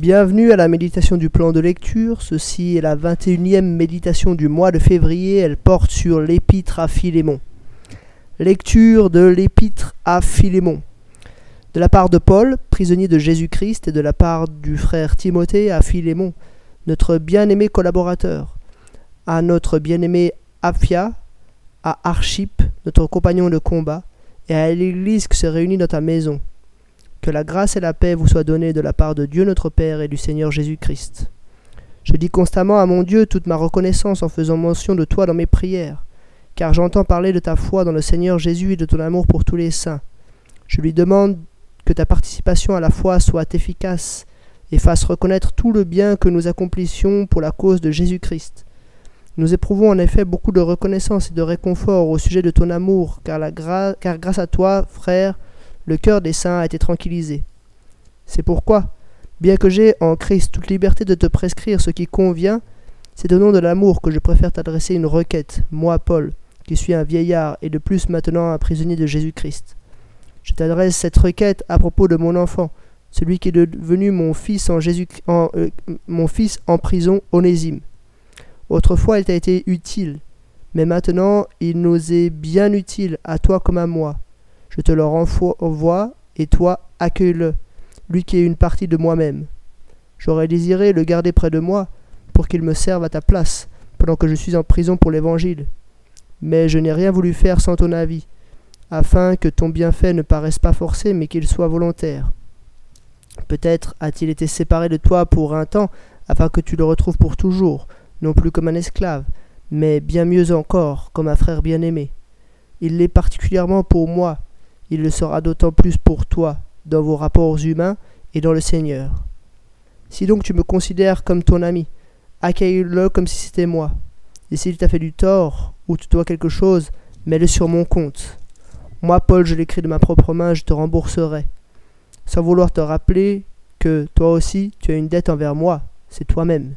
Bienvenue à la méditation du plan de lecture. Ceci est la 21e méditation du mois de février. Elle porte sur l'épître à Philémon. Lecture de l'épître à Philémon. De la part de Paul, prisonnier de Jésus-Christ, et de la part du frère Timothée à Philémon, notre bien-aimé collaborateur, à notre bien-aimé Aphia, à Archip, notre compagnon de combat, et à l'Église qui se réunit dans ta maison que la grâce et la paix vous soient données de la part de Dieu notre Père et du Seigneur Jésus-Christ. Je dis constamment à mon Dieu toute ma reconnaissance en faisant mention de toi dans mes prières, car j'entends parler de ta foi dans le Seigneur Jésus et de ton amour pour tous les saints. Je lui demande que ta participation à la foi soit efficace et fasse reconnaître tout le bien que nous accomplissions pour la cause de Jésus-Christ. Nous éprouvons en effet beaucoup de reconnaissance et de réconfort au sujet de ton amour, car, car grâce à toi, frère, le cœur des saints a été tranquillisé. C'est pourquoi, bien que j'ai en Christ toute liberté de te prescrire ce qui convient, c'est au nom de l'amour que je préfère t'adresser une requête, moi Paul, qui suis un vieillard et de plus maintenant un prisonnier de Jésus-Christ. Je t'adresse cette requête à propos de mon enfant, celui qui est devenu mon fils en, Jésus, en, euh, mon fils en prison, Onésime. Autrefois il t'a été utile, mais maintenant il nous est bien utile à toi comme à moi. Je te le renvoie, et toi, accueille-le, lui qui est une partie de moi-même. J'aurais désiré le garder près de moi, pour qu'il me serve à ta place, pendant que je suis en prison pour l'Évangile. Mais je n'ai rien voulu faire sans ton avis, afin que ton bienfait ne paraisse pas forcé, mais qu'il soit volontaire. Peut-être a-t-il été séparé de toi pour un temps, afin que tu le retrouves pour toujours, non plus comme un esclave, mais bien mieux encore, comme un frère bien-aimé. Il l'est particulièrement pour moi, il le sera d'autant plus pour toi, dans vos rapports humains et dans le Seigneur. Si donc tu me considères comme ton ami, accueille-le comme si c'était moi. Et s'il t'a fait du tort, ou tu dois quelque chose, mets-le sur mon compte. Moi, Paul, je l'écris de ma propre main, je te rembourserai. Sans vouloir te rappeler que toi aussi, tu as une dette envers moi, c'est toi-même.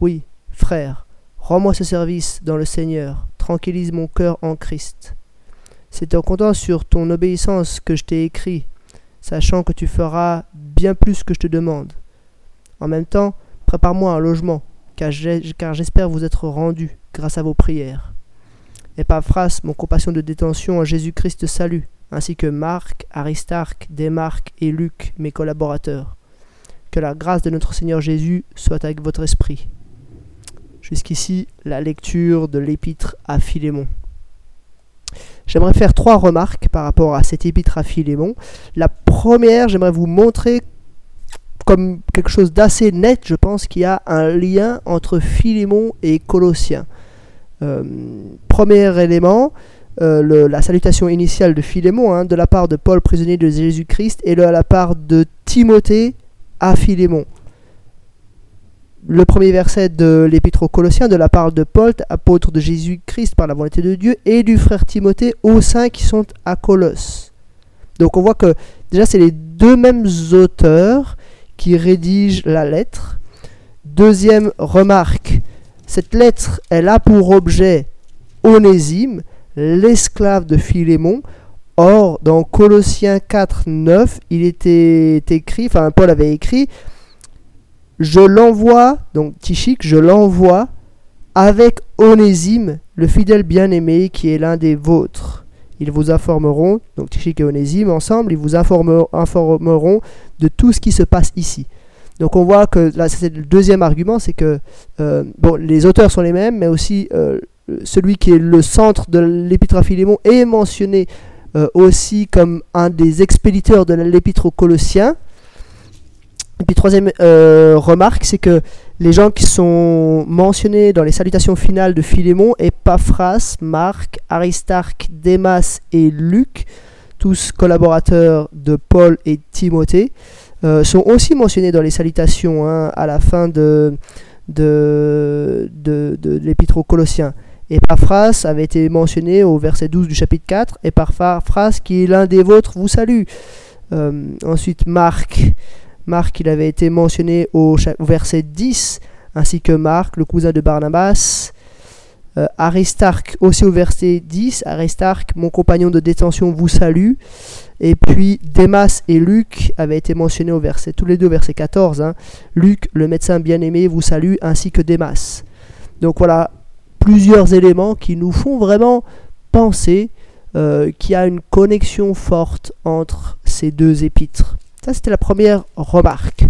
Oui, frère, rends-moi ce service dans le Seigneur, tranquillise mon cœur en Christ. C'est en comptant sur ton obéissance que je t'ai écrit, sachant que tu feras bien plus que je te demande. En même temps, prépare-moi un logement, car j'espère vous être rendu grâce à vos prières. Epaphras, mon compassion de détention en Jésus-Christ salue, ainsi que Marc, Aristarque, Démarque et Luc, mes collaborateurs. Que la grâce de notre Seigneur Jésus soit avec votre esprit. Jusqu'ici, la lecture de l'épître à Philémon. J'aimerais faire trois remarques par rapport à cet épître à Philémon. La première, j'aimerais vous montrer comme quelque chose d'assez net, je pense qu'il y a un lien entre Philémon et Colossiens. Euh, premier élément, euh, la salutation initiale de Philémon, hein, de la part de Paul, prisonnier de Jésus-Christ, et de la part de Timothée à Philémon le premier verset de l'Épître aux Colossiens de la part de Paul, apôtre de Jésus-Christ par la volonté de Dieu, et du frère Timothée aux saints qui sont à Colosse. Donc on voit que déjà c'est les deux mêmes auteurs qui rédigent la lettre. Deuxième remarque, cette lettre, elle a pour objet Onésime, l'esclave de Philémon. Or, dans Colossiens 4, 9, il était écrit, enfin Paul avait écrit, je l'envoie, donc Tichik, je l'envoie avec Onésime, le fidèle bien-aimé qui est l'un des vôtres. Ils vous informeront, donc Tichik et Onésime ensemble, ils vous informeront de tout ce qui se passe ici. Donc on voit que là c'est le deuxième argument, c'est que euh, les auteurs sont les mêmes, mais aussi euh, celui qui est le centre de l'épître à Philémon est mentionné euh, aussi comme un des expéditeurs de l'épître aux Colossiens. Et puis troisième euh, remarque, c'est que les gens qui sont mentionnés dans les salutations finales de Philémon, Epaphras, Marc, Aristarque, Démas et Luc, tous collaborateurs de Paul et Timothée, euh, sont aussi mentionnés dans les salutations hein, à la fin de, de, l'épître aux Colossiens. Epaphras avait été mentionné au verset 12 du chapitre 4. Epaphras, qui est l'un des vôtres, vous salue. Euh, ensuite, Marc, Marc, il avait été mentionné au, verset 10, ainsi que Marc, le cousin de Barnabas. Euh, Aristarque, aussi au verset 10, Aristarque, mon compagnon de détention, vous salue. Et puis Démas et Luc avaient été mentionnés au verset, tous les deux verset 14. Hein. Luc, le médecin bien-aimé, vous salue, ainsi que Démas. Donc voilà, plusieurs éléments qui nous font vraiment penser euh, qu'il y a une connexion forte entre ces deux épîtres. Ça, c'était la première remarque.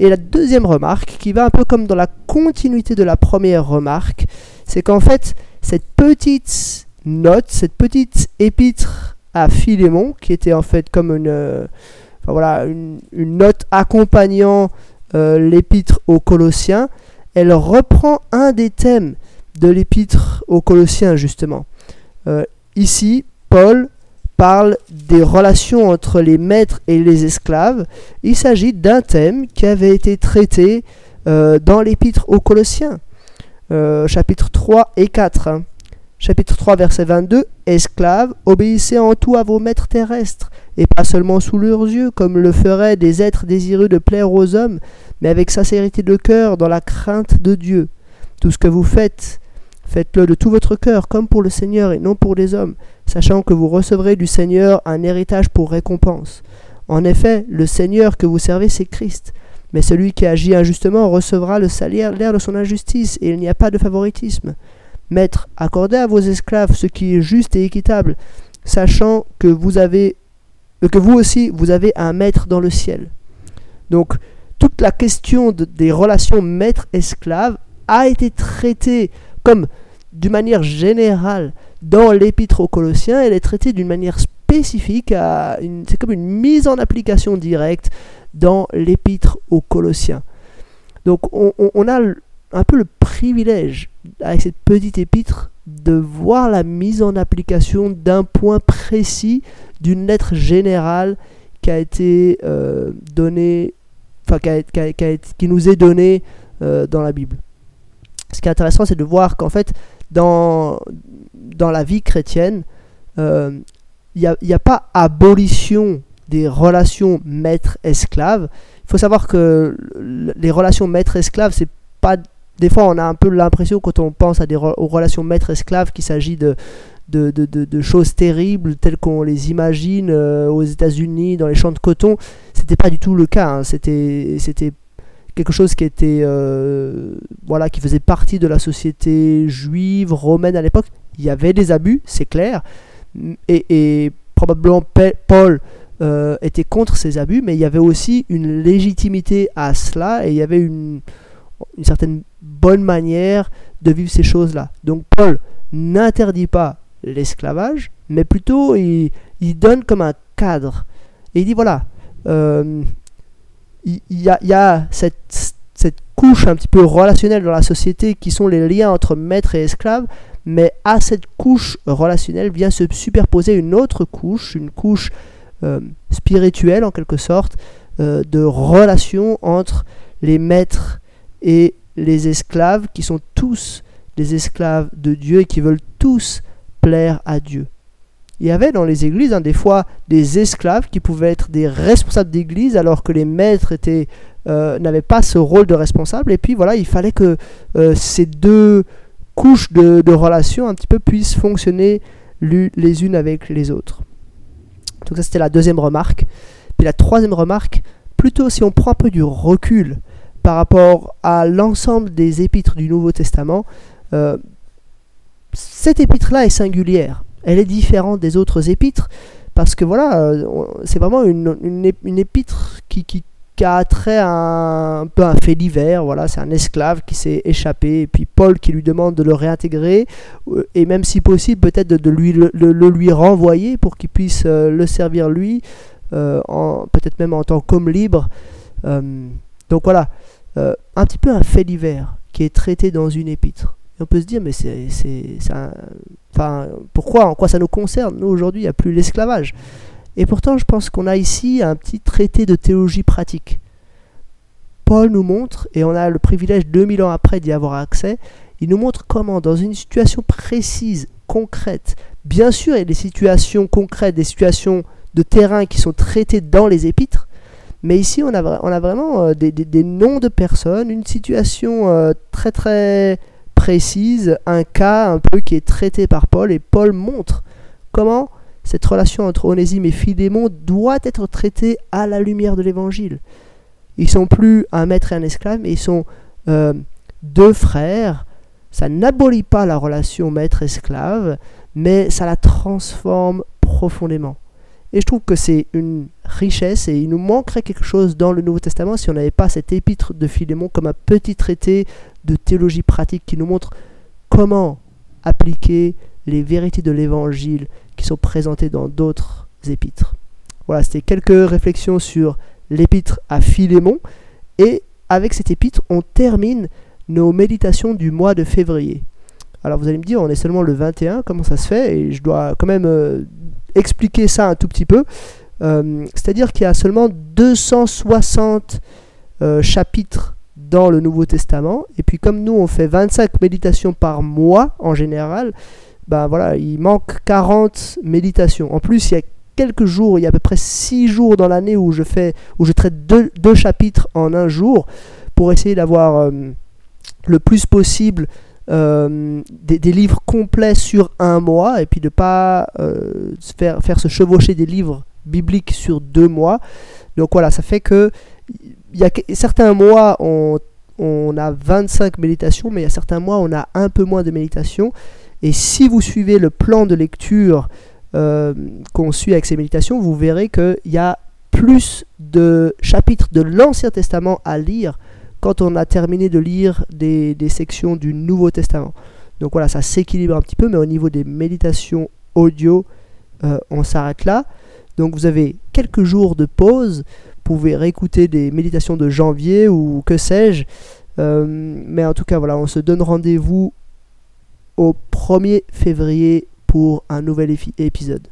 Et la deuxième remarque, qui va un peu comme dans la continuité de la première remarque, c'est qu'en fait, cette petite note, cette petite épître à Philémon, qui était en fait comme une, euh, voilà, une, note accompagnant euh, l'épître aux Colossiens, elle reprend un des thèmes de l'épître aux Colossiens, justement. Euh, ici, Paul parle des relations entre les maîtres et les esclaves. Il s'agit d'un thème qui avait été traité dans l'épître aux Colossiens, chapitres 3 et 4 chapitre 3, verset 22, Esclaves, obéissez en tout à vos maîtres terrestres, et pas seulement sous leurs yeux, comme le feraient des êtres désireux de plaire aux hommes, mais avec sincérité de cœur, dans la crainte de Dieu. Tout ce que vous faites, faites-le de tout votre cœur, comme pour le Seigneur et non pour les hommes, sachant que vous recevrez du Seigneur un héritage pour récompense. En effet, le Seigneur que vous servez, c'est Christ. Mais celui qui agit injustement recevra le salaire de son injustice, et il n'y a pas de favoritisme. Maître, accordez à vos esclaves ce qui est juste et équitable, sachant que vous avez euh, que vous aussi vous avez un maître dans le ciel. Donc toute la question des relations maître-esclave a été traitée comme d'une manière générale dans l'épître aux Colossiens, elle est traitée d'une manière spécifique, c'est comme une mise en application directe dans l'épître aux Colossiens. Donc on, a un peu le privilège, avec cette petite épître, de voir la mise en application d'un point précis d'une lettre générale qui a été euh, donnée, enfin qui, nous est donnée euh, dans la Bible. Ce qui est intéressant, c'est de voir qu'en fait, dans, la vie chrétienne, euh, il n'y a, pas abolition des relations maître-esclave. Il faut savoir que les relations maître-esclave, c'est pas des fois, on a un peu l'impression, quand on pense aux relations maître-esclave, qu'il s'agit de, choses terribles telles qu'on les imagine euh, aux États-Unis, dans les champs de coton. C'était pas du tout le cas. Hein. C'était quelque chose qui était, euh, voilà, qui faisait partie de la société juive, romaine à l'époque. Il y avait des abus, c'est clair. Et, probablement Paul euh, était contre ces abus, mais il y avait aussi une légitimité à cela et il y avait une, une certaine bonne manière de vivre ces choses-là. Donc Paul n'interdit pas l'esclavage, mais plutôt il, donne comme un cadre. Et il dit voilà, euh, il, y a, cette, couche un petit peu relationnelle dans la société qui sont les liens entre maître et esclave, mais à cette couche relationnelle vient se superposer une autre couche, une couche euh, spirituelle en quelque sorte, euh, de relation entre les maîtres et les esclaves qui sont tous des esclaves de Dieu et qui veulent tous plaire à Dieu. Il y avait dans les églises hein, des fois des esclaves qui pouvaient être des responsables d'église alors que les maîtres euh, n'avaient pas ce rôle de responsable. Et puis voilà, il fallait que euh, ces deux couches de, de, relations un petit peu puissent fonctionner les unes avec les autres. Donc ça c'était la deuxième remarque. Puis la troisième remarque, plutôt si on prend un peu du recul par rapport à l'ensemble des épîtres du Nouveau Testament, euh, cette épître-là est singulière. Elle est différente des autres épîtres parce que voilà, euh, c'est vraiment une, une, épître qui, qui, a trait à un, peu un fait divers. Voilà, c'est un esclave qui s'est échappé et puis Paul qui lui demande de le réintégrer euh, et même si possible peut-être de, lui, le, lui renvoyer pour qu'il puisse le servir lui, peut-être même en tant qu'homme libre. donc voilà, euh, un petit peu un fait divers qui est traité dans une épître. Et on peut se dire, mais c'est, enfin, pourquoi, en quoi ça nous concerne? Nous, aujourd'hui, il n'y a plus l'esclavage. Et pourtant, je pense qu'on a ici un petit traité de théologie pratique. Paul nous montre, et on a le privilège 2000 ans après d'y avoir accès, il nous montre comment, dans une situation précise, concrète, bien sûr, il y a des situations concrètes, des situations de terrain qui sont traitées dans les épîtres, mais ici, on a, on a vraiment euh, des, des, noms de personnes, une situation euh, très très précise, un cas un peu qui est traité par Paul, et Paul montre comment cette relation entre Onésime et Philémon doit être traitée à la lumière de l'évangile. Ils sont plus un maître et un esclave, mais ils sont euh, deux frères. Ça n'abolit pas la relation maître-esclave, mais ça la transforme profondément. Et je trouve que c'est une richesse et il nous manquerait quelque chose dans le Nouveau Testament si on n'avait pas cet épître de Philémon comme un petit traité de théologie pratique qui nous montre comment appliquer les vérités de l'Évangile qui sont présentées dans d'autres épîtres. Voilà, c'était quelques réflexions sur l'épître à Philémon. Et avec cet épître, on termine nos méditations du mois de février. Alors vous allez me dire, on est seulement le 21, comment ça se fait? Et je dois quand même euh, expliquer ça un tout petit peu. Euh, c'est-à-dire qu'il y a seulement 260 euh, chapitres dans le Nouveau Testament. Et puis comme nous, on fait 25 méditations par mois en général, ben voilà, il manque 40 méditations. En plus, il y a quelques jours, il y a à peu près 6 jours dans l'année où je fais, où je traite deux, chapitres en un jour pour essayer d'avoir euh, le plus possible euh, des, livres complets sur un mois et puis de pas euh, faire, faire se chevaucher des livres bibliques sur deux mois. Donc voilà, ça fait que il y a certains mois on, a 25 méditations, mais il y a certains mois on a un peu moins de méditations. Et si vous suivez le plan de lecture euh, qu'on suit avec ces méditations, vous verrez qu'il y a plus de chapitres de l'Ancien Testament à lire quand on a terminé de lire des, sections du Nouveau Testament. Donc voilà, ça s'équilibre un petit peu, mais au niveau des méditations audio, euh, on s'arrête là. Donc vous avez quelques jours de pause, pouvez réécouter des méditations de janvier ou que sais-je. Euh, mais en tout cas, voilà, on se donne rendez-vous au 1er février pour un nouvel épisode.